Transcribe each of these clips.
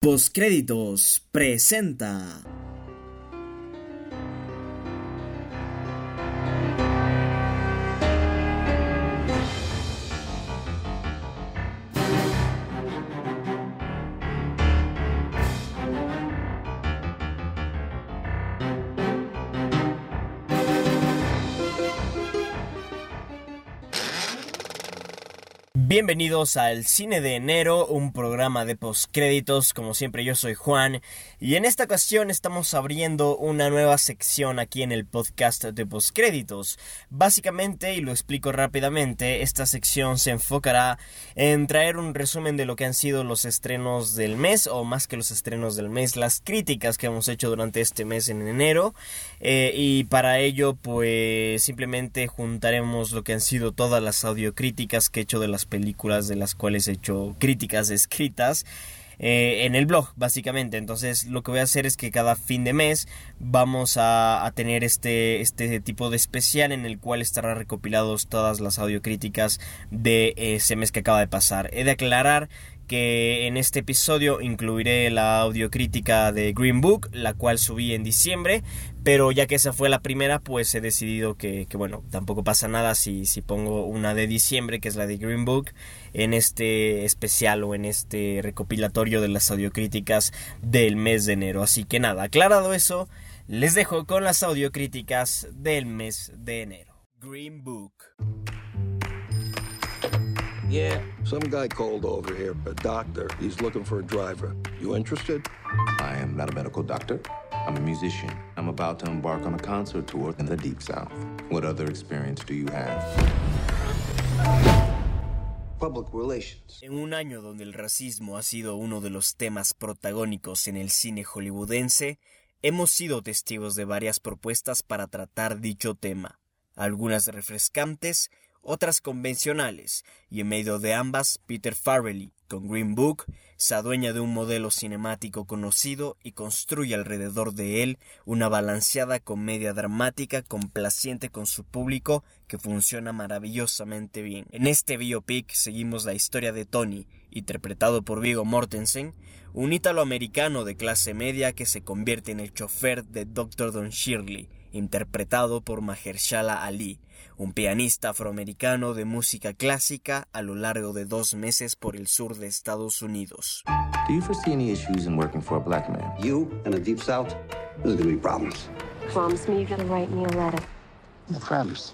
Postcréditos presenta. Bienvenidos al Cine de Enero, un programa de postcréditos. Como siempre, yo soy Juan y en esta ocasión estamos abriendo una nueva sección aquí en el podcast de postcréditos. Básicamente, y lo explico rápidamente, esta sección se enfocará en traer un resumen de lo que han sido los estrenos del mes, o más que los estrenos del mes, las críticas que hemos hecho durante este mes en enero. Eh, y para ello, pues simplemente juntaremos lo que han sido todas las audiocríticas que he hecho de las películas películas de las cuales he hecho críticas escritas. Eh, en el blog, básicamente. Entonces, lo que voy a hacer es que cada fin de mes vamos a, tener este, este tipo de especial en el cual estarán recopilados todas las audiocríticas de ese mes que acaba de pasar. He de aclarar que en este episodio incluiré la audiocrítica de Green Book, la cual subí en diciembre, pero ya que esa fue la primera, pues he decidido que, bueno, tampoco pasa nada si, si pongo una de diciembre, que es la de Green Book, en este especial o en este recopilatorio de las audiocríticas del mes de enero. Así que nada, aclarado eso, les dejo con las audiocríticas del mes de enero. Green Book. Yeah. Some guy called over here, a doctor. He's looking for a driver. You interested? I am not a medical doctor. I'm a musician. I'm about to embark on a concert tour in the Deep South. What other experience do you have? Public relations. En un año donde el racismo ha sido uno de los temas protagónicos en el cine hollywoodense, hemos sido testigos de varias propuestas para tratar dicho tema, algunas refrescantes otras convencionales, y en medio de ambas, Peter Farrelly, con Green Book, se adueña de un modelo cinemático conocido y construye alrededor de él una balanceada comedia dramática complaciente con su público que funciona maravillosamente bien. En este biopic seguimos la historia de Tony, interpretado por Vigo Mortensen, un ítalo-americano de clase media que se convierte en el chofer de Dr. Don Shirley, interpretado por Mahershala Ali, un pianista afroamericano de música clásica a lo largo de dos meses por el sur de Estados Unidos. Do you foresee any issues in working for a black man? You in the deep south, there's gonna be problems. Promise me you're gonna write me a letter. I promise.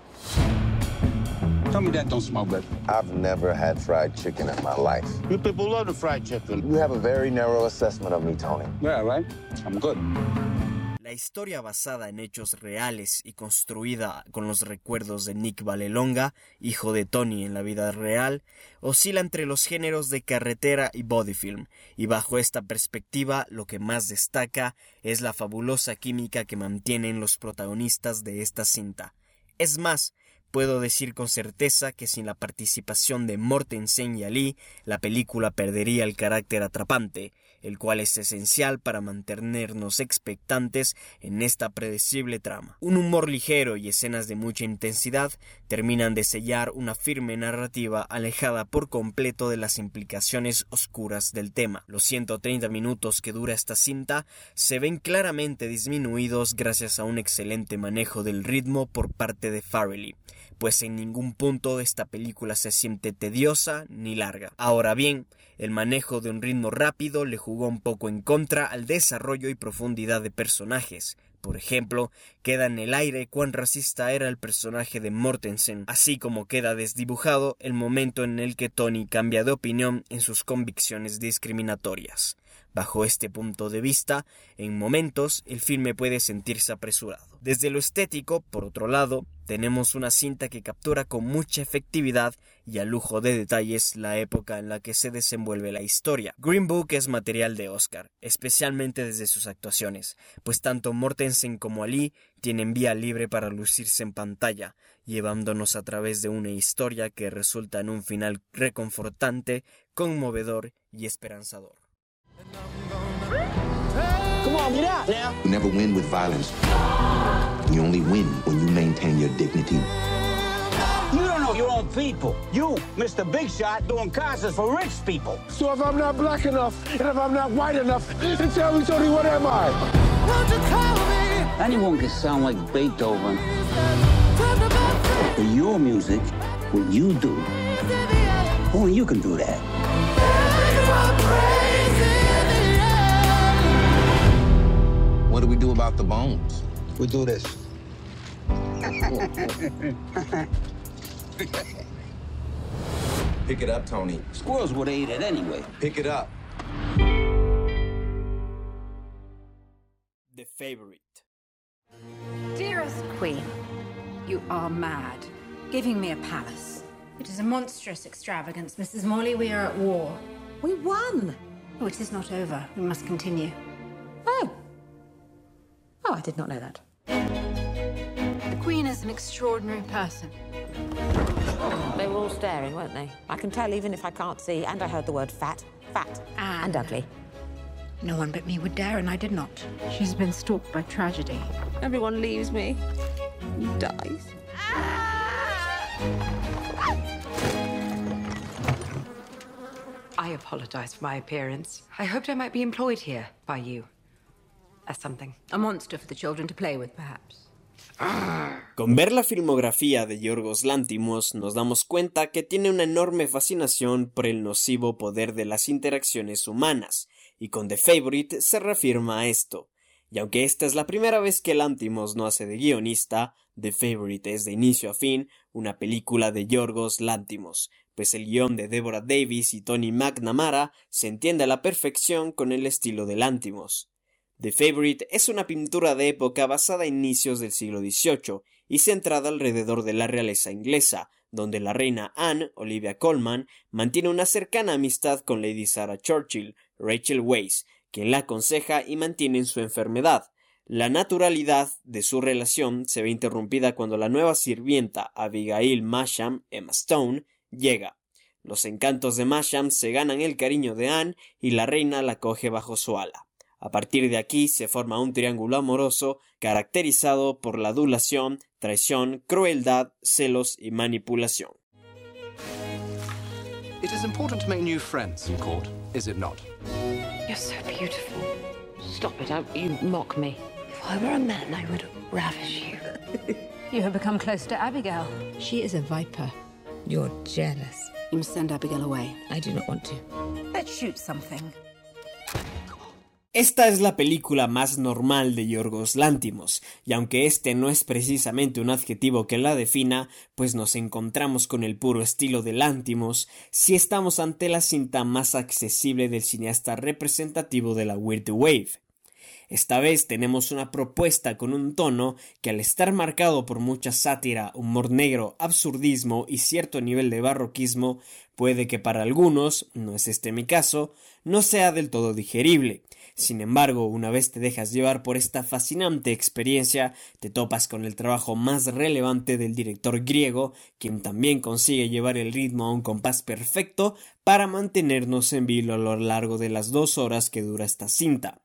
Tell me that don't smell good. I've never had fried chicken in my life. You people love the fried chicken. You have a very narrow assessment of me, Tony. Yeah, right? I'm good. Historia basada en hechos reales y construida con los recuerdos de Nick Valelonga, hijo de Tony en la vida real, oscila entre los géneros de carretera y bodyfilm, y bajo esta perspectiva lo que más destaca es la fabulosa química que mantienen los protagonistas de esta cinta. Es más, Puedo decir con certeza que sin la participación de Mortensen y Ali, la película perdería el carácter atrapante, el cual es esencial para mantenernos expectantes en esta predecible trama. Un humor ligero y escenas de mucha intensidad terminan de sellar una firme narrativa alejada por completo de las implicaciones oscuras del tema. Los 130 minutos que dura esta cinta se ven claramente disminuidos gracias a un excelente manejo del ritmo por parte de Farrelly pues en ningún punto esta película se siente tediosa ni larga. Ahora bien, el manejo de un ritmo rápido le jugó un poco en contra al desarrollo y profundidad de personajes. Por ejemplo, queda en el aire cuán racista era el personaje de Mortensen, así como queda desdibujado el momento en el que Tony cambia de opinión en sus convicciones discriminatorias. Bajo este punto de vista, en momentos el filme puede sentirse apresurado. Desde lo estético, por otro lado, tenemos una cinta que captura con mucha efectividad y a lujo de detalles la época en la que se desenvuelve la historia. Green Book es material de Oscar, especialmente desde sus actuaciones, pues tanto Mortensen como Ali tienen vía libre para lucirse en pantalla, llevándonos a través de una historia que resulta en un final reconfortante, conmovedor y esperanzador. Come on, get out now. You never win with violence. You only win when you maintain your dignity. You don't know your own people. You, Mr. Big Shot, doing concerts for rich people. So if I'm not black enough, and if I'm not white enough, then tell me, Tony, what am I? Anyone can sound like Beethoven. But your music, what you do, only you can do that. What do we do about the bones? We do this. Pick it up, Tony. Squirrels would have ate it anyway. Pick it up. The Favorite. Dearest Queen, you are mad. Giving me a palace. It is a monstrous extravagance, Mrs. Morley. We are at war. We won. Oh, it is not over. We must continue. Oh. I did not know that. The Queen is an extraordinary person. They were all staring, weren't they? I can tell even if I can't see, and I heard the word fat, fat, and, And- ugly. No one but me would dare, and I did not. She's been stalked by tragedy. Everyone leaves me. He dies. I apologize for my appearance. I hoped I might be employed here by you as something. A monster for the children to play with, perhaps. Con ver la filmografía de Yorgos Lantimos nos damos cuenta que tiene una enorme fascinación por el nocivo poder de las interacciones humanas, y con The Favorite se reafirma a esto. Y aunque esta es la primera vez que Lantimos no hace de guionista, The Favorite es de inicio a fin una película de Yorgos Lantimos, pues el guion de Deborah Davis y Tony McNamara se entiende a la perfección con el estilo de Lantimos. The Favorite es una pintura de época basada en inicios del siglo XVIII y centrada alrededor de la realeza inglesa, donde la reina Anne, Olivia Colman, mantiene una cercana amistad con Lady Sarah Churchill, Rachel Weisz, quien la aconseja y mantiene en su enfermedad. La naturalidad de su relación se ve interrumpida cuando la nueva sirvienta Abigail Masham, Emma Stone, llega. Los encantos de Masham se ganan el cariño de Anne y la reina la coge bajo su ala. A partir de aquí se forma un triángulo amoroso caracterizado por la adulación, traición, crueldad, celos y manipulación. It is important to make new friends in court, is it not? You're so beautiful. Stop it, you mock me. If I were a man, I would ravish you. You have become close to Abigail. She is a viper. You're jealous. You must send Abigail away. I do not want to. Let's shoot something. Esta es la película más normal de Yorgos Lántimos, y aunque este no es precisamente un adjetivo que la defina, pues nos encontramos con el puro estilo de Lántimos, si estamos ante la cinta más accesible del cineasta representativo de la Weird Wave. Esta vez tenemos una propuesta con un tono que al estar marcado por mucha sátira, humor negro, absurdismo y cierto nivel de barroquismo, puede que para algunos, no es este mi caso, no sea del todo digerible. Sin embargo, una vez te dejas llevar por esta fascinante experiencia, te topas con el trabajo más relevante del director griego, quien también consigue llevar el ritmo a un compás perfecto para mantenernos en vilo a lo largo de las dos horas que dura esta cinta.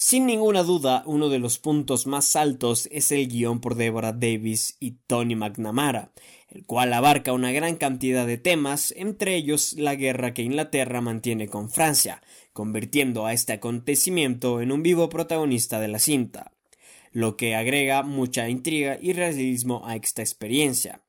Sin ninguna duda, uno de los puntos más altos es el guion por Deborah Davis y Tony McNamara, el cual abarca una gran cantidad de temas, entre ellos la guerra que Inglaterra mantiene con Francia, convirtiendo a este acontecimiento en un vivo protagonista de la cinta, lo que agrega mucha intriga y realismo a esta experiencia.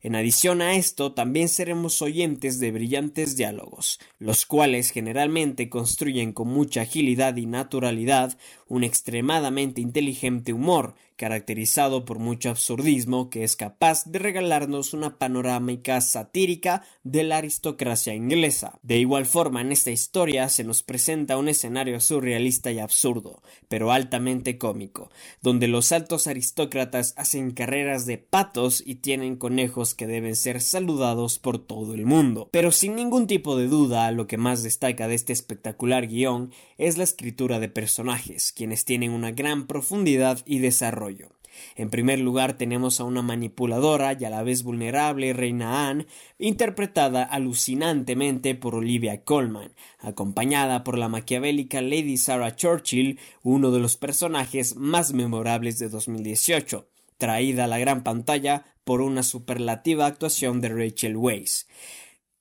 En adición a esto, también seremos oyentes de brillantes diálogos, los cuales generalmente construyen con mucha agilidad y naturalidad un extremadamente inteligente humor, caracterizado por mucho absurdismo que es capaz de regalarnos una panorámica satírica de la aristocracia inglesa. De igual forma, en esta historia se nos presenta un escenario surrealista y absurdo, pero altamente cómico, donde los altos aristócratas hacen carreras de patos y tienen conejos que deben ser saludados por todo el mundo. Pero sin ningún tipo de duda, lo que más destaca de este espectacular guion es la escritura de personajes, quienes tienen una gran profundidad y desarrollo. En primer lugar tenemos a una manipuladora y a la vez vulnerable reina Anne, interpretada alucinantemente por Olivia Colman, acompañada por la maquiavélica Lady Sarah Churchill, uno de los personajes más memorables de 2018. traída a la gran pantalla por una superlativa actuación de Rachel Weisz.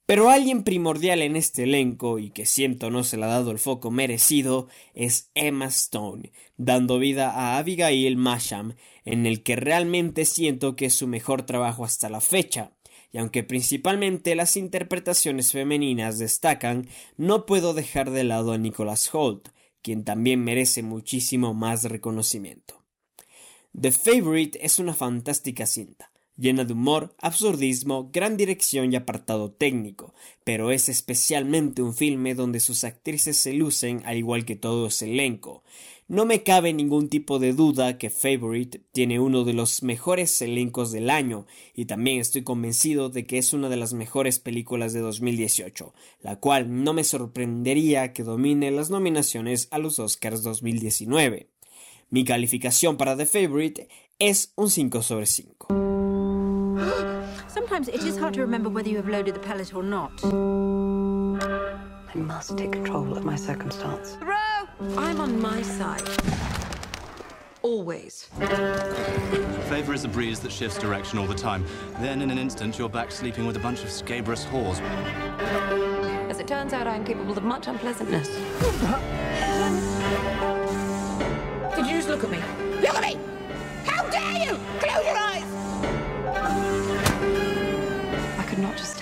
Pero alguien primordial en este elenco, y que siento no se le ha dado el foco merecido, es Emma Stone, dando vida a Abigail Masham, en el que realmente siento que es su mejor trabajo hasta la fecha. Y aunque principalmente las interpretaciones femeninas destacan, no puedo dejar de lado a Nicholas Holt, quien también merece muchísimo más reconocimiento. The Favorite es una fantástica cinta, llena de humor, absurdismo, gran dirección y apartado técnico, pero es especialmente un filme donde sus actrices se lucen al igual que todo su elenco. No me cabe ningún tipo de duda que Favorite tiene uno de los mejores elencos del año y también estoy convencido de que es una de las mejores películas de 2018, la cual no me sorprendería que domine las nominaciones a los Oscars 2019. Mi calificación para The Favorite es un 5 sobre 5. Sometimes it is hard to remember whether you have loaded the pellet or not. I must take control of my circumstance. I'm on my side. Always. Favor is a breeze that shifts direction all the time. Then, in an instant, you're back sleeping with a bunch of scabrous whores. As it turns out, I'm capable of much unpleasantness. Did you just look at me? Look at me!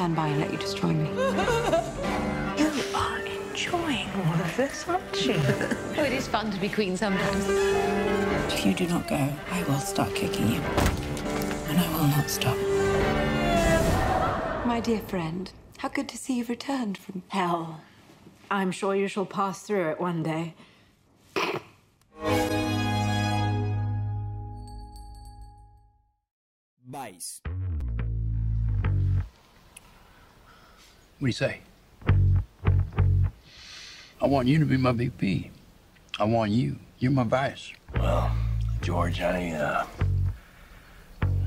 Stand by and let you destroy me. You are enjoying all of this, aren't you? Oh, it is fun to be queen sometimes. If you do not go, I will start kicking you. And I will not stop. My dear friend, how good to see you've returned from Hell. I'm sure you shall pass through it one day. Vice. What do you say? I want you to be my VP. I want you. You're my vice. Well, George, I, uh.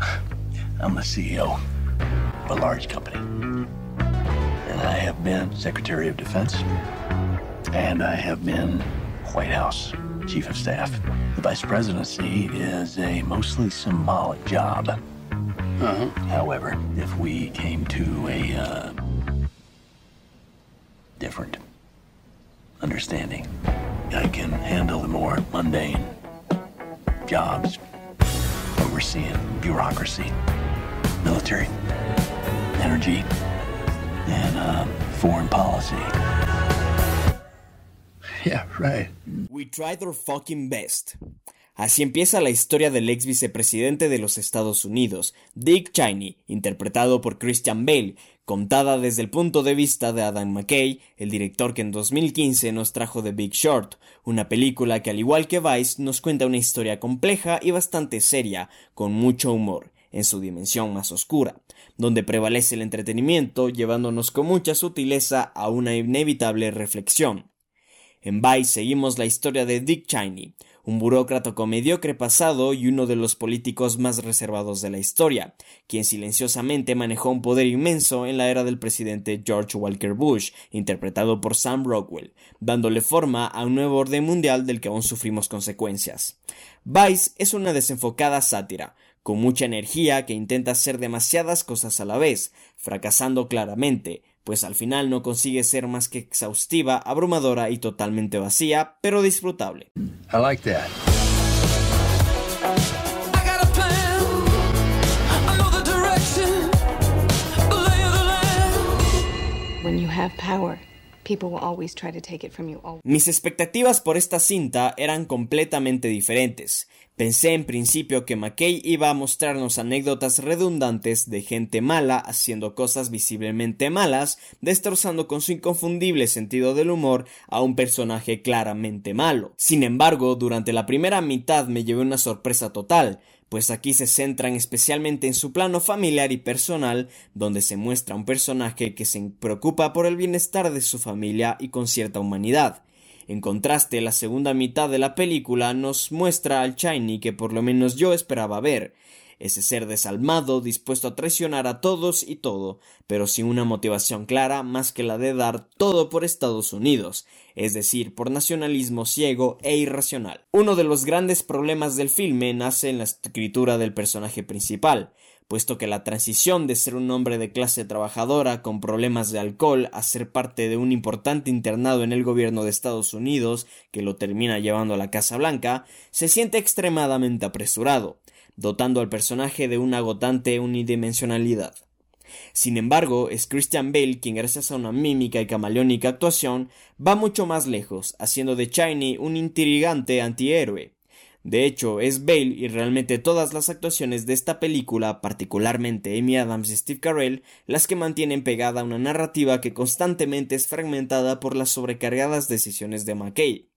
I'm the CEO of a large company. And I have been Secretary of Defense. And I have been White House Chief of Staff. The Vice Presidency is a mostly symbolic job. Uh-huh. However, if we came to a uh, understanding, I can handle the more mundane jobs, overseeing bureaucracy, military, energy, and uh, foreign policy. Yeah, right. We tried our fucking best. Así empieza la historia del ex vicepresidente de los Estados Unidos, Dick Cheney, interpretado por Christian Bale, contada desde el punto de vista de Adam McKay, el director que en 2015 nos trajo The Big Short, una película que al igual que Vice nos cuenta una historia compleja y bastante seria, con mucho humor, en su dimensión más oscura, donde prevalece el entretenimiento llevándonos con mucha sutileza a una inevitable reflexión. En Vice seguimos la historia de Dick Cheney, un burócrata mediocre pasado y uno de los políticos más reservados de la historia, quien silenciosamente manejó un poder inmenso en la era del presidente George Walker Bush, interpretado por Sam Rockwell, dándole forma a un nuevo orden mundial del que aún sufrimos consecuencias. Vice es una desenfocada sátira, con mucha energía que intenta hacer demasiadas cosas a la vez, fracasando claramente, pues al final no consigue ser más que exhaustiva, abrumadora y totalmente vacía, pero disfrutable. I like that. When you have power, Mis expectativas por esta cinta eran completamente diferentes. Pensé en principio que McKay iba a mostrarnos anécdotas redundantes de gente mala haciendo cosas visiblemente malas, destrozando con su inconfundible sentido del humor a un personaje claramente malo. Sin embargo, durante la primera mitad me llevé una sorpresa total, pues aquí se centran especialmente en su plano familiar y personal, donde se muestra un personaje que se preocupa por el bienestar de su familia y con cierta humanidad. En contraste, la segunda mitad de la película nos muestra al Shiny que por lo menos yo esperaba ver. Ese ser desalmado dispuesto a traicionar a todos y todo, pero sin una motivación clara más que la de dar todo por Estados Unidos, es decir, por nacionalismo ciego e irracional. Uno de los grandes problemas del filme nace en la escritura del personaje principal, puesto que la transición de ser un hombre de clase trabajadora con problemas de alcohol a ser parte de un importante internado en el gobierno de Estados Unidos, que lo termina llevando a la Casa Blanca, se siente extremadamente apresurado, dotando al personaje de una agotante unidimensionalidad. Sin embargo, es Christian Bale quien gracias a una mímica y camaleónica actuación va mucho más lejos, haciendo de Shiny un intrigante antihéroe, de hecho, es Bale y realmente todas las actuaciones de esta película, particularmente Amy Adams y Steve Carell, las que mantienen pegada una narrativa que constantemente es fragmentada por las sobrecargadas decisiones de McKay.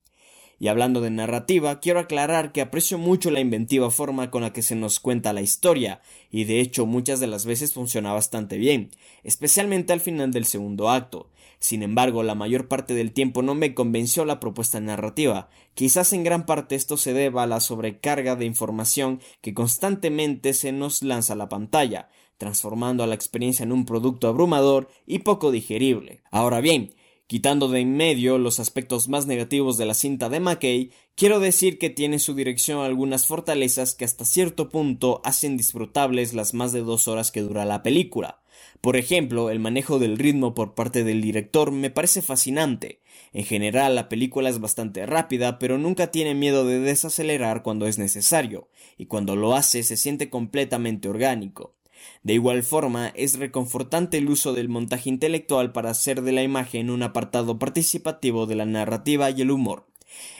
Y hablando de narrativa, quiero aclarar que aprecio mucho la inventiva forma con la que se nos cuenta la historia, y de hecho muchas de las veces funciona bastante bien, especialmente al final del segundo acto, sin embargo, la mayor parte del tiempo no me convenció la propuesta narrativa. Quizás en gran parte esto se deba a la sobrecarga de información que constantemente se nos lanza a la pantalla, transformando a la experiencia en un producto abrumador y poco digerible. Ahora bien, Quitando de en medio los aspectos más negativos de la cinta de McKay, quiero decir que tiene su dirección algunas fortalezas que hasta cierto punto hacen disfrutables las más de dos horas que dura la película. Por ejemplo, el manejo del ritmo por parte del director me parece fascinante. En general, la película es bastante rápida, pero nunca tiene miedo de desacelerar cuando es necesario, y cuando lo hace se siente completamente orgánico. De igual forma, es reconfortante el uso del montaje intelectual para hacer de la imagen un apartado participativo de la narrativa y el humor.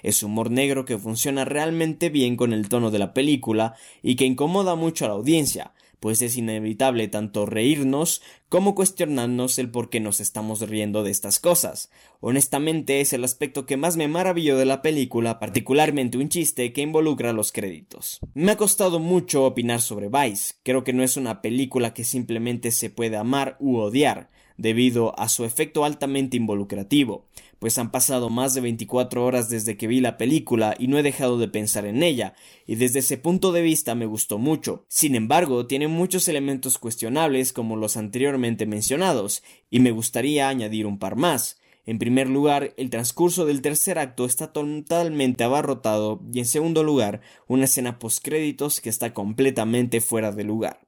Es humor negro que funciona realmente bien con el tono de la película y que incomoda mucho a la audiencia, pues es inevitable tanto reírnos como cuestionarnos el por qué nos estamos riendo de estas cosas. Honestamente es el aspecto que más me maravilló de la película, particularmente un chiste que involucra los créditos. Me ha costado mucho opinar sobre Vice, creo que no es una película que simplemente se puede amar u odiar, debido a su efecto altamente involucrativo, pues han pasado más de 24 horas desde que vi la película y no he dejado de pensar en ella, y desde ese punto de vista me gustó mucho. Sin embargo, tiene muchos elementos cuestionables como los anteriormente mencionados, y me gustaría añadir un par más. En primer lugar, el transcurso del tercer acto está totalmente abarrotado y en segundo lugar, una escena postcréditos que está completamente fuera de lugar.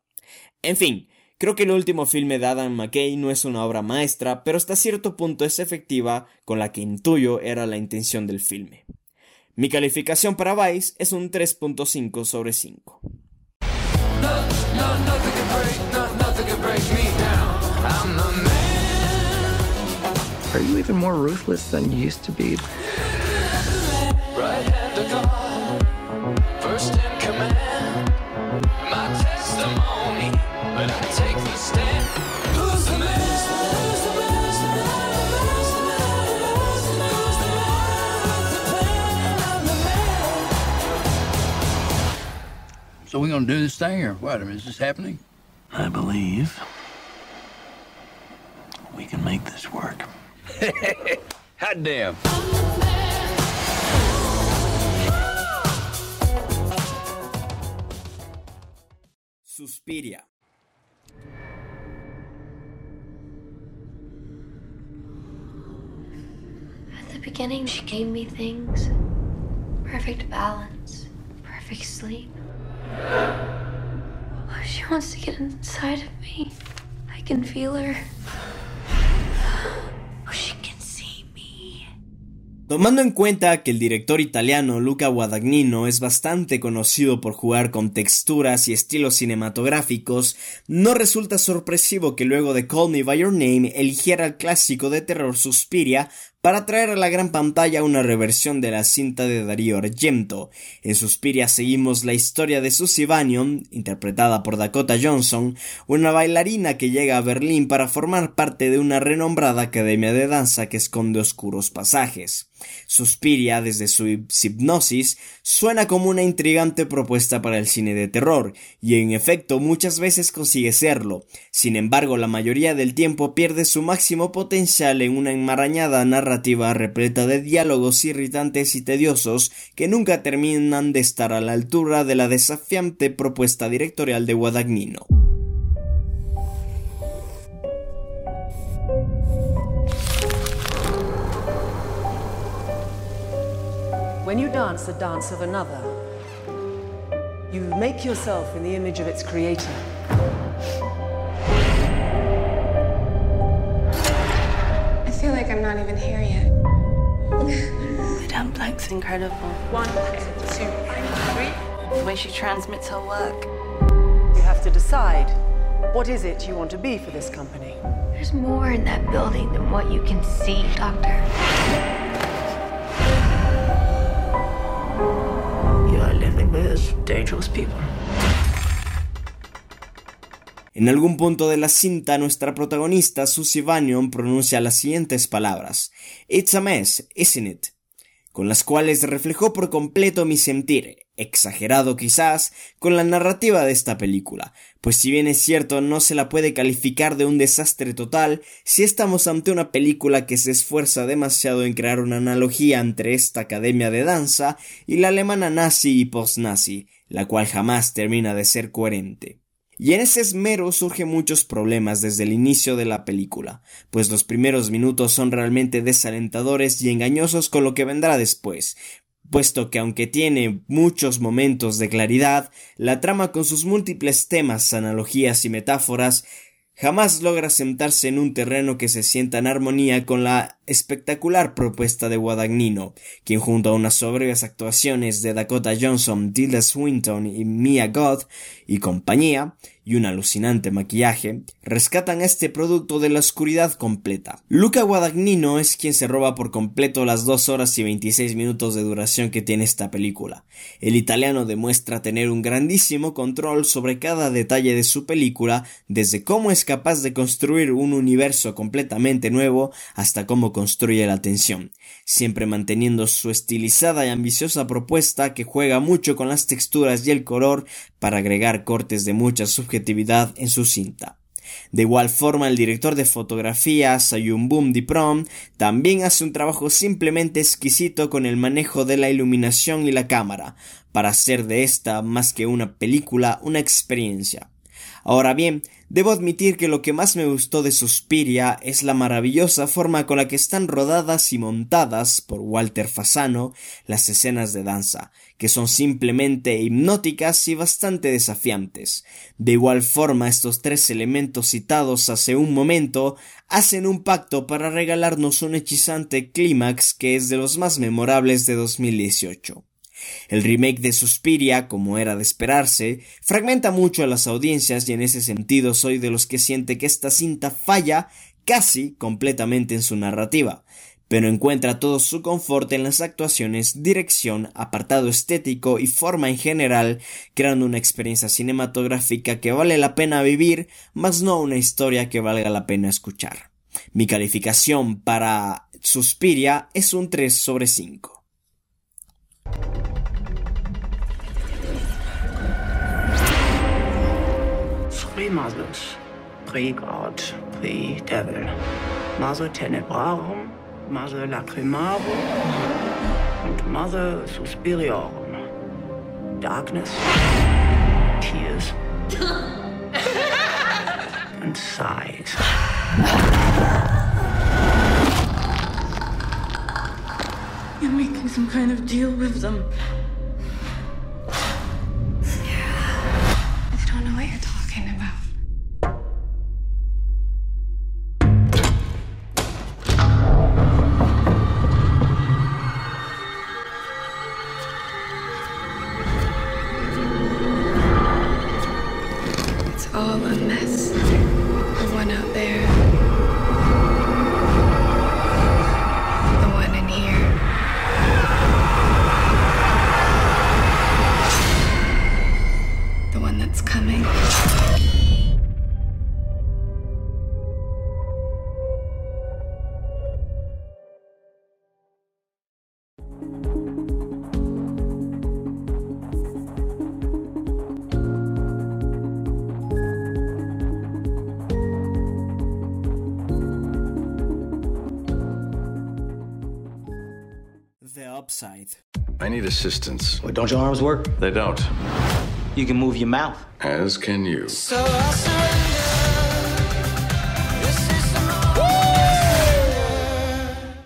En fin, Creo que el último filme de Adam McKay no es una obra maestra, pero hasta cierto punto es efectiva con la que intuyo era la intención del filme. Mi calificación para Vice es un 3.5 sobre 5. Are you even more ruthless than you used to be? First in command, So we're gonna do this thing or what? I mean, is this happening? I believe we can make this work. Hot damn. Suspiria. At the beginning, she gave me things perfect balance, perfect sleep. She wants to get inside of me. I can feel her. Oh. Tomando en cuenta que el director italiano Luca Guadagnino es bastante conocido por jugar con texturas y estilos cinematográficos, no resulta sorpresivo que luego de Call Me By Your Name eligiera el clásico de terror Suspiria para traer a la gran pantalla una reversión de la cinta de Darío Argento. En Suspiria seguimos la historia de Susie Bannion, interpretada por Dakota Johnson, una bailarina que llega a Berlín para formar parte de una renombrada academia de danza que esconde oscuros pasajes. Suspiria, desde su hipnosis, suena como una intrigante propuesta para el cine de terror, y en efecto muchas veces consigue serlo. Sin embargo, la mayoría del tiempo pierde su máximo potencial en una enmarañada narrativa narrativa repleta de diálogos irritantes y tediosos que nunca terminan de estar a la altura de la desafiante propuesta directorial de Guadagnino. When you dance the dance of another, you make yourself in the image of its creator. Feel like I'm not even here yet. Madame Blank's incredible. One, two, three. The way she transmits her work. You have to decide what is it you want to be for this company? There's more in that building than what you can see, Doctor. You are living with dangerous people. En algún punto de la cinta, nuestra protagonista, Susie Bannion, pronuncia las siguientes palabras: It's a mess, isn't it? Con las cuales reflejó por completo mi sentir, exagerado quizás, con la narrativa de esta película, pues si bien es cierto no se la puede calificar de un desastre total, si estamos ante una película que se esfuerza demasiado en crear una analogía entre esta academia de danza y la alemana nazi y post-nazi, la cual jamás termina de ser coherente. Y en ese esmero surgen muchos problemas desde el inicio de la película, pues los primeros minutos son realmente desalentadores y engañosos con lo que vendrá después, puesto que aunque tiene muchos momentos de claridad, la trama con sus múltiples temas, analogías y metáforas jamás logra sentarse en un terreno que se sienta en armonía con la espectacular propuesta de Guadagnino, quien junto a unas soberbias actuaciones de Dakota Johnson, Tilda Swinton y Mia Goth y compañía, y un alucinante maquillaje, rescatan este producto de la oscuridad completa. Luca Guadagnino es quien se roba por completo las 2 horas y 26 minutos de duración que tiene esta película. El italiano demuestra tener un grandísimo control sobre cada detalle de su película, desde cómo es capaz de construir un universo completamente nuevo hasta cómo construye la tensión, siempre manteniendo su estilizada y ambiciosa propuesta que juega mucho con las texturas y el color para agregar cortes de mucha subjetividad en su cinta. De igual forma, el director de fotografía, Sayumbum Diprom, también hace un trabajo simplemente exquisito con el manejo de la iluminación y la cámara, para hacer de esta, más que una película, una experiencia. Ahora bien, debo admitir que lo que más me gustó de Suspiria es la maravillosa forma con la que están rodadas y montadas por Walter Fasano las escenas de danza, que son simplemente hipnóticas y bastante desafiantes. De igual forma, estos tres elementos citados hace un momento hacen un pacto para regalarnos un hechizante clímax que es de los más memorables de 2018. El remake de Suspiria, como era de esperarse, fragmenta mucho a las audiencias y en ese sentido soy de los que siente que esta cinta falla casi completamente en su narrativa, pero encuentra todo su confort en las actuaciones, dirección, apartado estético y forma en general, creando una experiencia cinematográfica que vale la pena vivir, mas no una historia que valga la pena escuchar. Mi calificación para Suspiria es un 3 sobre 5. Three mothers, pre-God, pre-devil. Mother Tenebrarum, Mother Lacrimarum, and Mother Suspiriorum. Darkness, tears, and sighs. You're making some kind of deal with them. Assistance. Well, don't your arms work? They don't. You can move your mouth. As can you. So I surrender.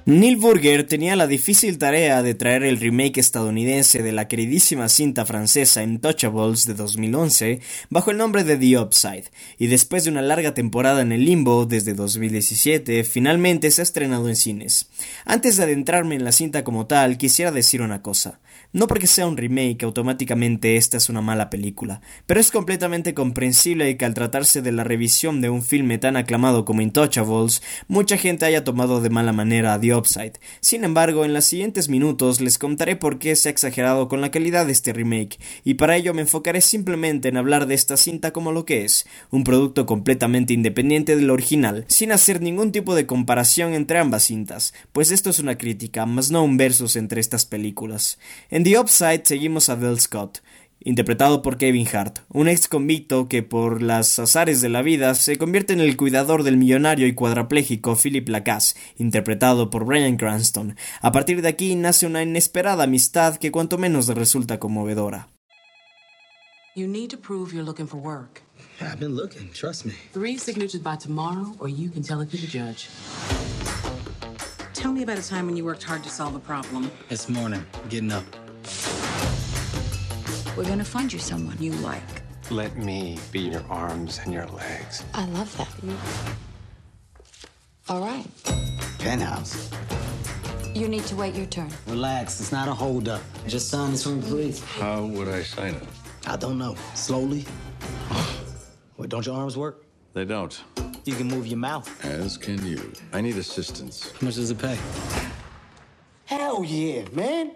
Neil Burger tenía la difícil tarea de traer el remake estadounidense de la queridísima cinta francesa Intouchables de 2011 bajo el nombre de The Upside, y después de una larga temporada en el limbo desde 2017, finalmente se ha estrenado en cines. Antes de adentrarme en la cinta como tal, quisiera decir una cosa. No porque sea un remake automáticamente esta es una mala película, pero es completamente comprensible que al tratarse de la revisión de un filme tan aclamado como Intouchables, mucha gente haya tomado de mala manera a The Upside. Sin embargo, en los siguientes minutos les contaré por qué se ha exagerado con la calidad de este remake, y para ello me enfocaré simplemente en hablar de esta cinta como lo que es, un producto completamente independiente del original, sin hacer ningún tipo de comparación entre ambas cintas, pues esto es una crítica, más no un versus entre estas películas. The Upside seguimos a Bill Scott, interpretado por Kevin Hart, un ex convicto que por las azares de la vida se convierte en el cuidador del millonario y cuadrapléjico Philip Lacasse, interpretado por Bryan Cranston. A partir de aquí nace una inesperada amistad que cuanto menos resulta conmovedora. You need to prove you're looking for work. I've been looking, trust me. Three signatures by tomorrow, or you can tell it to the judge. Tell me about a time when you worked hard to solve a problem. This morning, getting up. We're gonna find you someone you like. Let me be your arms and your legs. I love that. Mm. All right. Penthouse. You need to wait your turn. Relax, it's not a holdup. Just sign this one, please. How would I sign it? I don't know. Slowly. Wait, don't your arms work? They don't. You can move your mouth. As can you. I need assistance. How much does it pay? Hell yeah, man.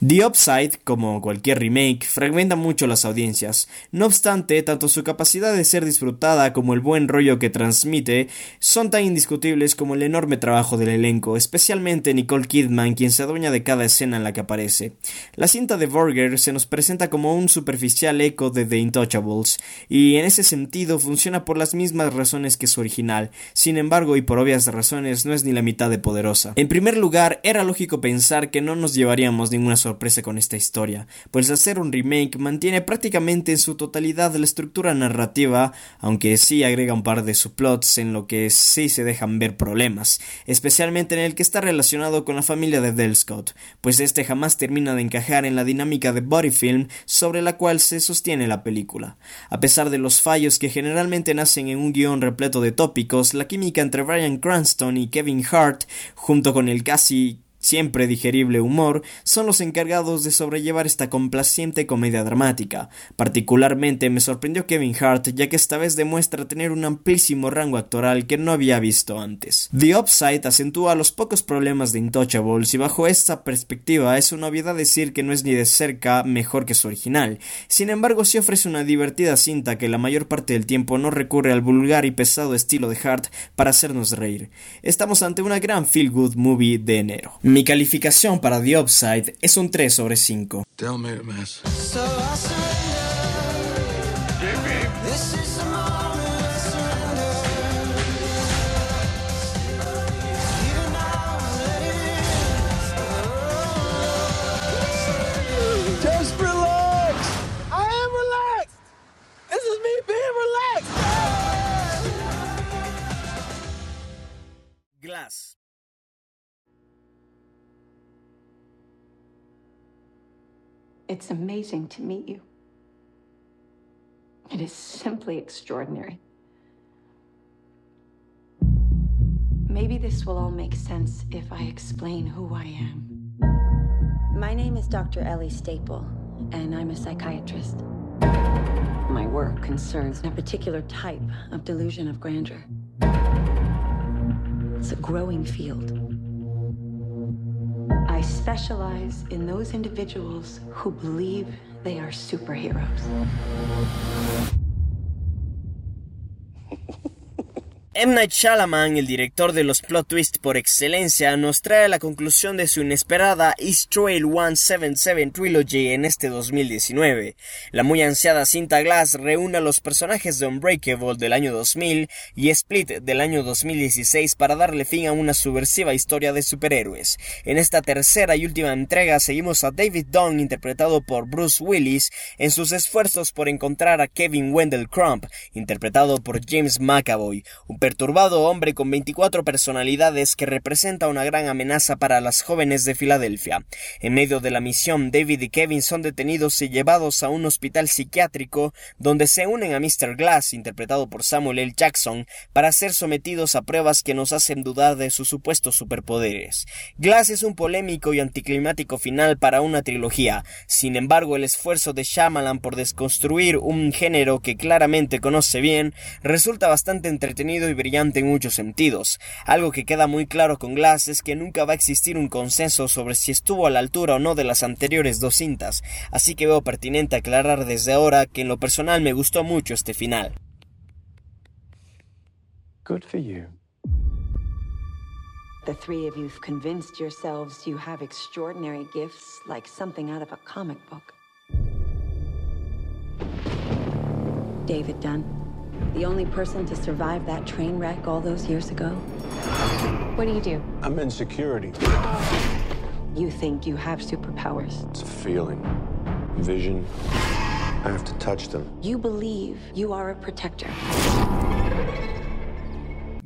The Upside, como cualquier remake, fragmenta mucho las audiencias. No obstante, tanto su capacidad de ser disfrutada como el buen rollo que transmite son tan indiscutibles como el enorme trabajo del elenco, especialmente Nicole Kidman, quien se adueña de cada escena en la que aparece. La cinta de Burger se nos presenta como un superficial eco de The Intouchables, y en ese sentido funciona por las mismas razones que su original. Sin embargo, y por obvias razones, no es ni la mitad de poderosa. En primer lugar, era lógico pensar que no nos llevaríamos ninguna sorpresa con esta historia, pues hacer un remake mantiene prácticamente en su totalidad la estructura narrativa, aunque sí agrega un par de subplots en lo que sí se dejan ver problemas, especialmente en el que está relacionado con la familia de Del Scott, pues este jamás termina de encajar en la dinámica de body film sobre la cual se sostiene la película. A pesar de los fallos que generalmente nacen en un guion repleto de tópicos, la química entre Bryan Cranston y Kevin Hart, junto con el casi siempre digerible humor, son los encargados de sobrellevar esta complaciente comedia dramática. Particularmente me sorprendió Kevin Hart, ya que esta vez demuestra tener un amplísimo rango actoral que no había visto antes. The Upside acentúa los pocos problemas de Intouchables y bajo esta perspectiva es una obviedad decir que no es ni de cerca mejor que su original. Sin embargo, sí ofrece una divertida cinta que la mayor parte del tiempo no recurre al vulgar y pesado estilo de Hart para hacernos reír. Estamos ante una gran feel good movie de enero. Mi calificación para The Upside es un 3 sobre 5. Del It's amazing to meet you. It is simply extraordinary. Maybe this will all make sense if I explain who I am. My name is Dr. Ellie Staple, and I'm a psychiatrist. My work concerns a particular type of delusion of grandeur. It's a growing field. Specialize in those individuals who believe they are superheroes. M. Night Shyamalan, el director de los plot twists por excelencia, nos trae la conclusión de su inesperada East Trail 177 Trilogy en este 2019. La muy ansiada cinta Glass reúne a los personajes de Unbreakable del año 2000 y Split del año 2016 para darle fin a una subversiva historia de superhéroes. En esta tercera y última entrega seguimos a David Dunn interpretado por Bruce Willis en sus esfuerzos por encontrar a Kevin Wendell Crump interpretado por James McAvoy, perturbado hombre con 24 personalidades que representa una gran amenaza para las jóvenes de Filadelfia. En medio de la misión, David y Kevin son detenidos y llevados a un hospital psiquiátrico donde se unen a Mr. Glass, interpretado por Samuel L. Jackson, para ser sometidos a pruebas que nos hacen dudar de sus supuestos superpoderes. Glass es un polémico y anticlimático final para una trilogía. Sin embargo, el esfuerzo de Shyamalan por desconstruir un género que claramente conoce bien resulta bastante entretenido y brillante en muchos sentidos. Algo que queda muy claro con Glass es que nunca va a existir un consenso sobre si estuvo a la altura o no de las anteriores dos cintas, así que veo pertinente aclarar desde ahora que en lo personal me gustó mucho este final. Good for you. The three of you've convinced yourselves you have extraordinary gifts like something out of a comic book. David Dunn, the only person to survive that train wreck all those years ago. What do you do? I'm in security. You think you have superpowers. It's a feeling. Vision. I have to touch them. You believe you are a protector.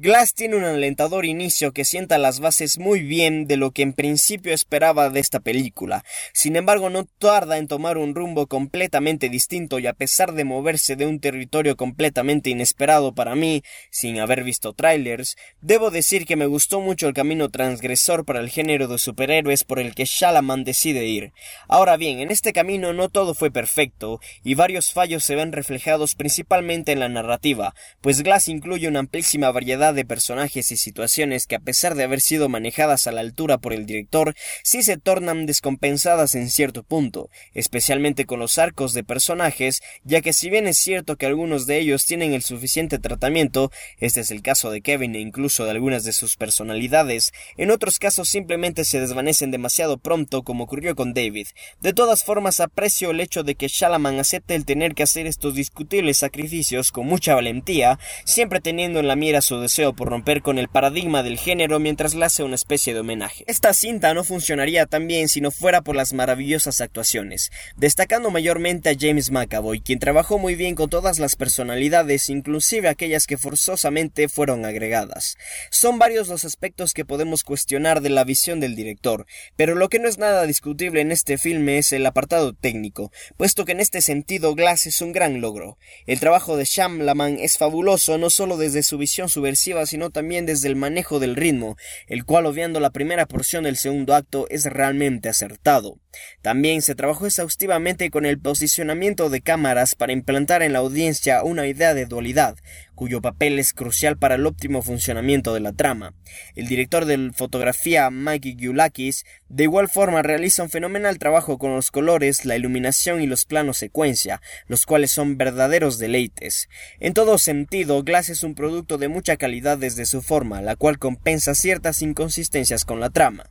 Glass tiene un alentador inicio que sienta las bases muy bien de lo que en principio esperaba de esta película. Sin embargo, no tarda en tomar un rumbo completamente distinto y a pesar de moverse de un territorio completamente inesperado para mí, sin haber visto trailers, debo decir que me gustó mucho el camino transgresor para el género de superhéroes por el que Shalaman decide ir. Ahora bien, en este camino no todo fue perfecto y varios fallos se ven reflejados principalmente en la narrativa, pues Glass incluye una amplísima variedad de personajes y situaciones que a pesar de haber sido manejadas a la altura por el director, sí se tornan descompensadas en cierto punto, especialmente con los arcos de personajes, ya que si bien es cierto que algunos de ellos tienen el suficiente tratamiento, este es el caso de Kevin e incluso de algunas de sus personalidades, en otros casos simplemente se desvanecen demasiado pronto como ocurrió con David. De todas formas aprecio el hecho de que Shalaman acepte el tener que hacer estos discutibles sacrificios con mucha valentía, siempre teniendo en la mira su deseo por romper con el paradigma del género mientras le hace una especie de homenaje. Esta cinta no funcionaría tan bien si no fuera por las maravillosas actuaciones, destacando mayormente a James McAvoy, quien trabajó muy bien con todas las personalidades, inclusive aquellas que forzosamente fueron agregadas. Son varios los aspectos que podemos cuestionar de la visión del director, pero lo que no es nada discutible en este filme es el apartado técnico, puesto que en este sentido Glass es un gran logro. El trabajo de Shyamalan es fabuloso no solo desde su visión subversiva sino también desde el manejo del ritmo, el cual obviando la primera porción del segundo acto es realmente acertado. También se trabajó exhaustivamente con el posicionamiento de cámaras para implantar en la audiencia una idea de dualidad, cuyo papel es crucial para el óptimo funcionamiento de la trama. El director de fotografía, Mikey Giulakis, de igual forma realiza un fenomenal trabajo con los colores, la iluminación y los planos secuencia, los cuales son verdaderos deleites. En todo sentido, Glass es un producto de mucha calidad desde su forma, la cual compensa ciertas inconsistencias con la trama.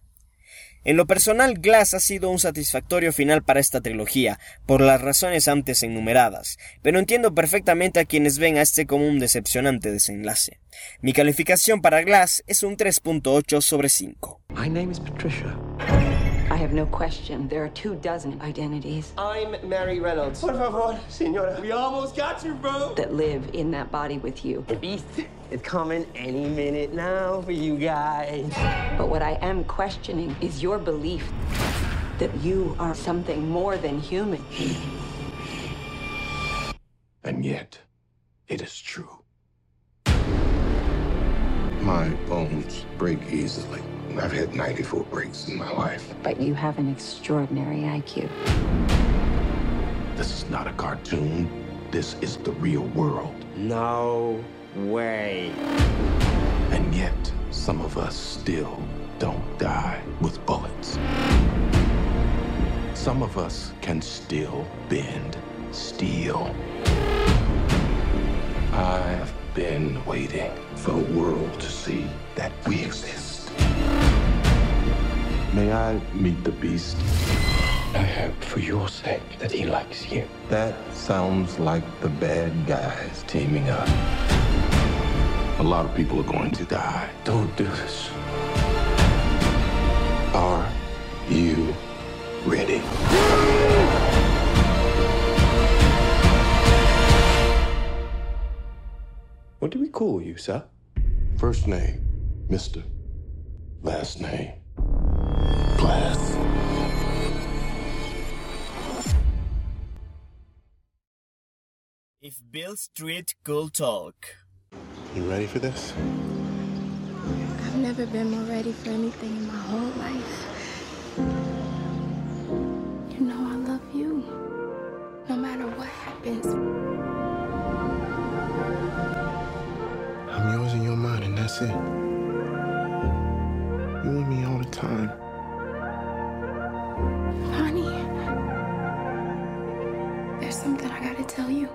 En lo personal, Glass ha sido un satisfactorio final para esta trilogía, por las razones antes enumeradas, pero entiendo perfectamente a quienes ven a este como un decepcionante desenlace. Mi calificación para Glass es un 3.8 sobre 5. My name is Patricia. I have no question. There are two dozen identities I'm Mary Reynolds. Por favor, señora. We almost got you, bro. that live in that body with you. The beast is coming any minute now for you guys. But what I am questioning is your belief that you are something more than human. And yet, it is true. My bones break easily. I've had 94 breaks in my life. But you have an extraordinary IQ. This is not a cartoon. This is the real world. No way. And yet, some of us still don't die with bullets. Some of us can still bend steel. I've been waiting for the world to see that we exist. May I meet the beast? I hope for your sake that he likes you. That sounds like the bad guys teaming up. A lot of people are going to die. Don't do this. Are you ready? What do we call you, sir? First name, Mr. Last name, Glass. If Bill Street Could Talk. You ready for this? I've never been more ready for anything in my whole life. You know I love you. No matter what happens. I'm yours in your mind, and that's it. Time. Honey, there's something I gotta tell you.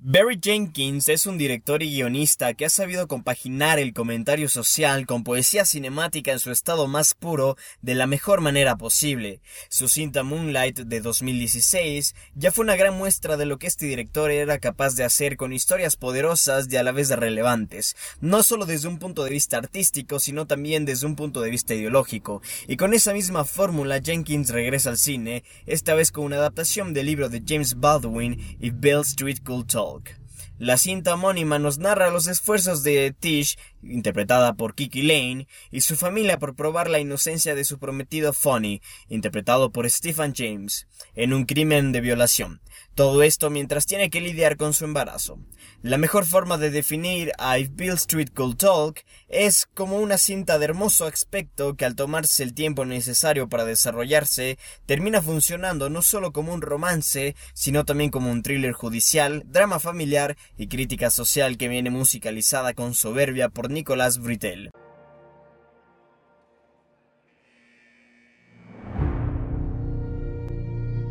Barry Jenkins es un director y guionista que ha sabido compaginar el comentario social con poesía cinemática en su estado más puro de la mejor manera posible. Su cinta Moonlight de 2016 ya fue una gran muestra de lo que este director era capaz de hacer con historias poderosas y a la vez relevantes, no solo desde un punto de vista artístico, sino también desde un punto de vista ideológico. Y con esa misma fórmula Jenkins regresa al cine, esta vez con una adaptación del libro de James Baldwin y Bill Street Could La cinta homónima nos narra los esfuerzos de Tish, interpretada por Kiki Lane, y su familia por probar la inocencia de su prometido Fonny, interpretado por Stephen James, en un crimen de violación. Todo esto mientras tiene que lidiar con su embarazo. La mejor forma de definir a If Bill Street Could Talk es como una cinta de hermoso aspecto que al tomarse el tiempo necesario para desarrollarse, termina funcionando no solo como un romance, sino también como un thriller judicial, drama familiar y crítica social que viene musicalizada con soberbia por Nicolas Britell.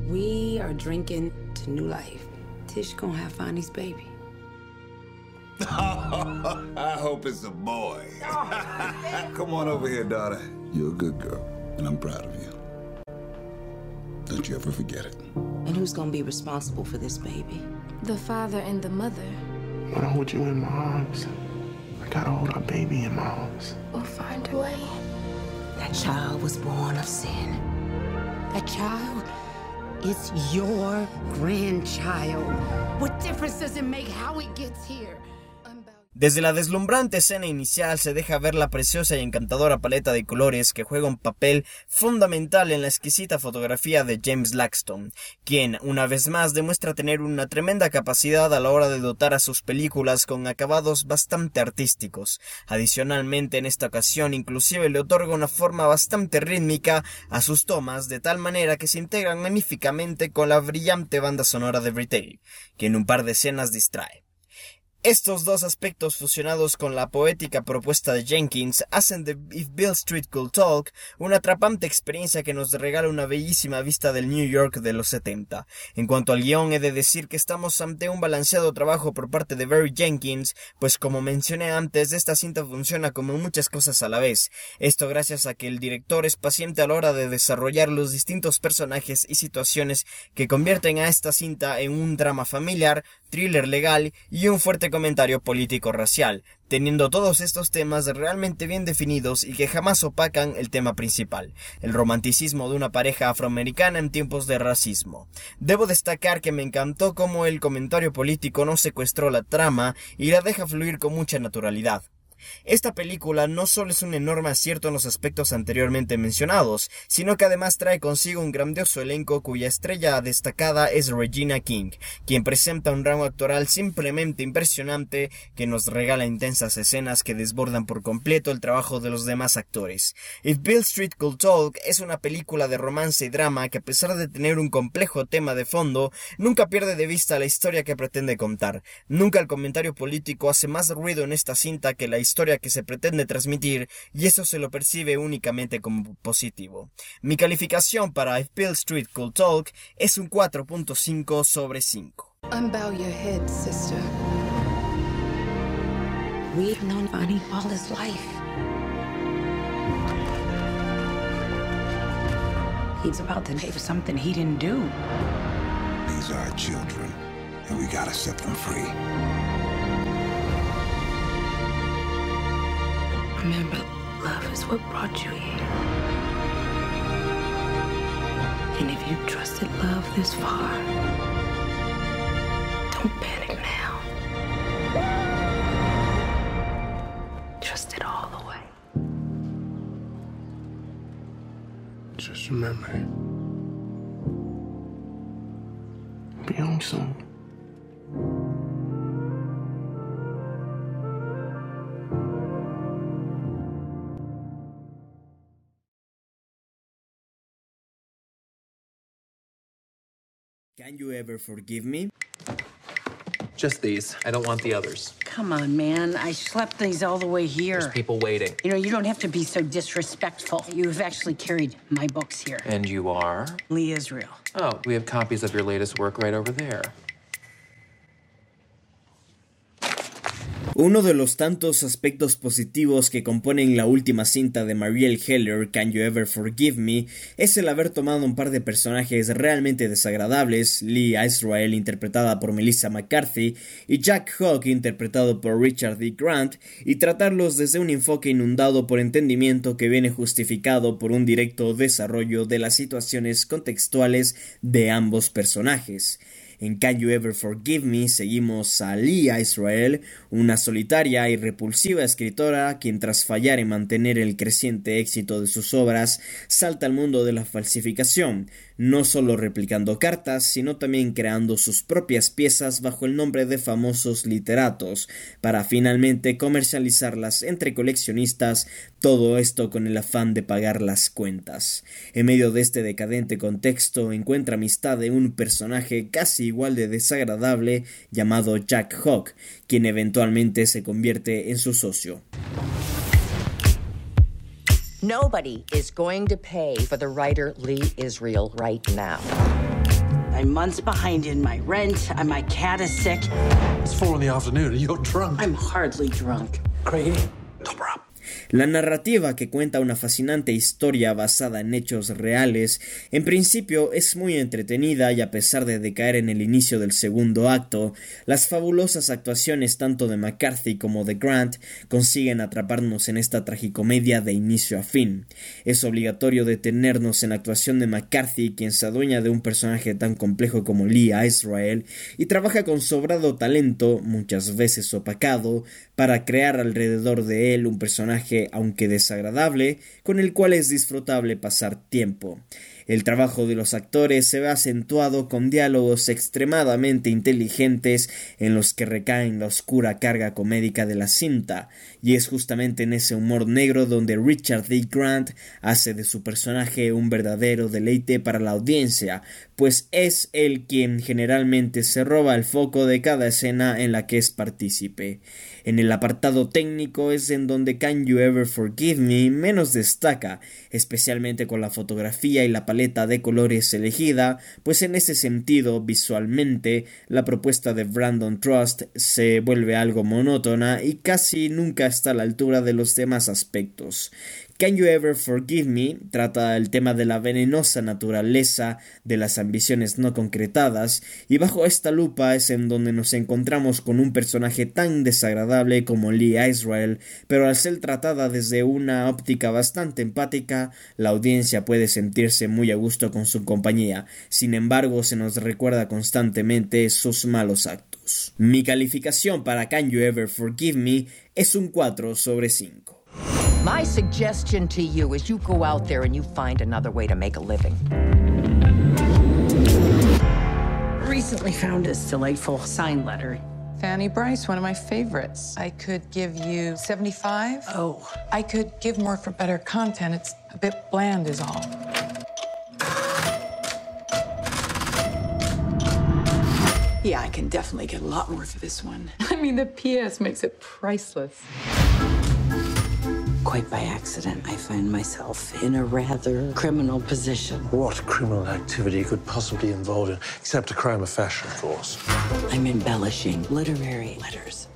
We are drinking. Tish. I hope it's a boy. Come on over here, daughter. You're a good girl, and I'm proud of you. Don't you ever forget it. And who's gonna be responsible for this baby? The father and the mother. When I hold you in my arms, I gotta hold our baby in my arms. We'll find a way. That child was born of sin. That child is your grandchild. What difference does it make how it gets here? Desde la deslumbrante escena inicial se deja ver la preciosa y encantadora paleta de colores que juega un papel fundamental en la exquisita fotografía de James Laxton, quien, una vez más, demuestra tener una tremenda capacidad a la hora de dotar a sus películas con acabados bastante artísticos. Adicionalmente, en esta ocasión, inclusive le otorga una forma bastante rítmica a sus tomas, de tal manera que se integran magníficamente con la brillante banda sonora de Britain, que en un par de escenas distrae. Estos dos aspectos fusionados con la poética propuesta de Jenkins hacen de If Bill Street Could Talk una atrapante experiencia que nos regala una bellísima vista del New York de los 70. En cuanto al guion, he de decir que estamos ante un balanceado trabajo por parte de Barry Jenkins, pues como mencioné antes, esta cinta funciona como muchas cosas a la vez. Esto gracias a que el director es paciente a la hora de desarrollar los distintos personajes y situaciones que convierten a esta cinta en un drama familiar, thriller legal y un fuerte comentario político racial, teniendo todos estos temas realmente bien definidos y que jamás opacan el tema principal, el romanticismo de una pareja afroamericana en tiempos de racismo. Debo destacar que me encantó cómo el comentario político no secuestró la trama y la deja fluir con mucha naturalidad. Esta película no solo es un enorme acierto en los aspectos anteriormente mencionados, sino que además trae consigo un grandioso elenco cuya estrella destacada es Regina King, quien presenta un rango actoral simplemente impresionante que nos regala intensas escenas que desbordan por completo el trabajo de los demás actores. If Bill Street Could Talk es una película de romance y drama que a pesar de tener un complejo tema de fondo, nunca pierde de vista la historia que pretende contar. Nunca el comentario político hace más ruido en esta cinta que la historia que se pretende transmitir y eso se lo percibe únicamente como positivo. Mi calificación para If Bill Street Could Talk es un 4.5 sobre 5. Unbow your head, sister. We've known Bonnie all his life. He's about to pay for something he didn't do. These are our children, and we gotta set them free. Remember, love is what brought you here. And if you trusted love this far, don't panic now. Trust it all the way. Just remember. Be home soon. Can You Ever Forgive Me? Just these. I don't want the others. Come on, man. I schlepped these all the way here. There's people waiting. You know, you don't have to be so disrespectful. You've actually carried my books here. And you are? Lee Israel. Oh, we have copies of your latest work right over there. Uno de los tantos aspectos positivos que componen la última cinta de Marielle Heller, Can You Ever Forgive Me, es el haber tomado un par de personajes realmente desagradables, Lee Israel interpretada por Melissa McCarthy y Jack Hawk interpretado por Richard D. Grant, y tratarlos desde un enfoque inundado por entendimiento que viene justificado por un directo desarrollo de las situaciones contextuales de ambos personajes. En Can You Ever Forgive Me seguimos a Lee Israel, una solitaria y repulsiva escritora quien tras fallar en mantener el creciente éxito de sus obras salta al mundo de la falsificación, no solo replicando cartas, sino también creando sus propias piezas bajo el nombre de famosos literatos, para finalmente comercializarlas entre coleccionistas, todo esto con el afán de pagar las cuentas. En medio de este decadente contexto encuentra amistad de un personaje casi igual de desagradable llamado Jack Hawk, quien eventualmente se convierte en su socio. Nobody is going to pay for the writer Lee Israel right now. I'm months behind in my rent, and my cat is sick. It's four in the afternoon and you're drunk. I'm hardly drunk. Craigie, La narrativa que cuenta una fascinante historia basada en hechos reales, en principio es muy entretenida y a pesar de decaer en el inicio del segundo acto, las fabulosas actuaciones tanto de McCarthy como de Grant consiguen atraparnos en esta tragicomedia de inicio a fin. Es obligatorio detenernos en la actuación de McCarthy, quien se adueña de un personaje tan complejo como Lee Israel y trabaja con sobrado talento, muchas veces opacado, para crear alrededor de él un personaje aunque desagradable, con el cual es disfrutable pasar tiempo. El trabajo de los actores se ve acentuado con diálogos extremadamente inteligentes en los que recaen la oscura carga comédica de la cinta, y es justamente en ese humor negro donde Richard D. Grant hace de su personaje un verdadero deleite para la audiencia, pues es él quien generalmente se roba el foco de cada escena en la que es partícipe. En el apartado técnico es en donde Can You Ever Forgive Me menos destaca, especialmente con la fotografía y la paleta de colores elegida, pues en ese sentido, visualmente, la propuesta de Brandon Trust se vuelve algo monótona y casi nunca está a la altura de los demás aspectos. Can You Ever Forgive Me trata el tema de la venenosa naturaleza de las ambiciones no concretadas y bajo esta lupa es en donde nos encontramos con un personaje tan desagradable como Lee Israel, pero al ser tratada desde una óptica bastante empática, la audiencia puede sentirse muy a gusto con su compañía. Sin embargo, se nos recuerda constantemente sus malos actos. Mi calificación para Can You Ever Forgive Me es un 4 sobre 5. My suggestion to you is you go out there and you find another way to make a living. Recently found this delightful sign letter. Fanny Bryce, one of my favorites. I could give you 75. Oh. I could give more for better content. It's a bit bland, is all. Yeah, I can definitely get a lot more for this one. I mean, the PS makes it priceless. Quite by accident, I find myself in a rather criminal position. What criminal activity could possibly involve it, except a crime of fashion, of course? I'm embellishing literary letters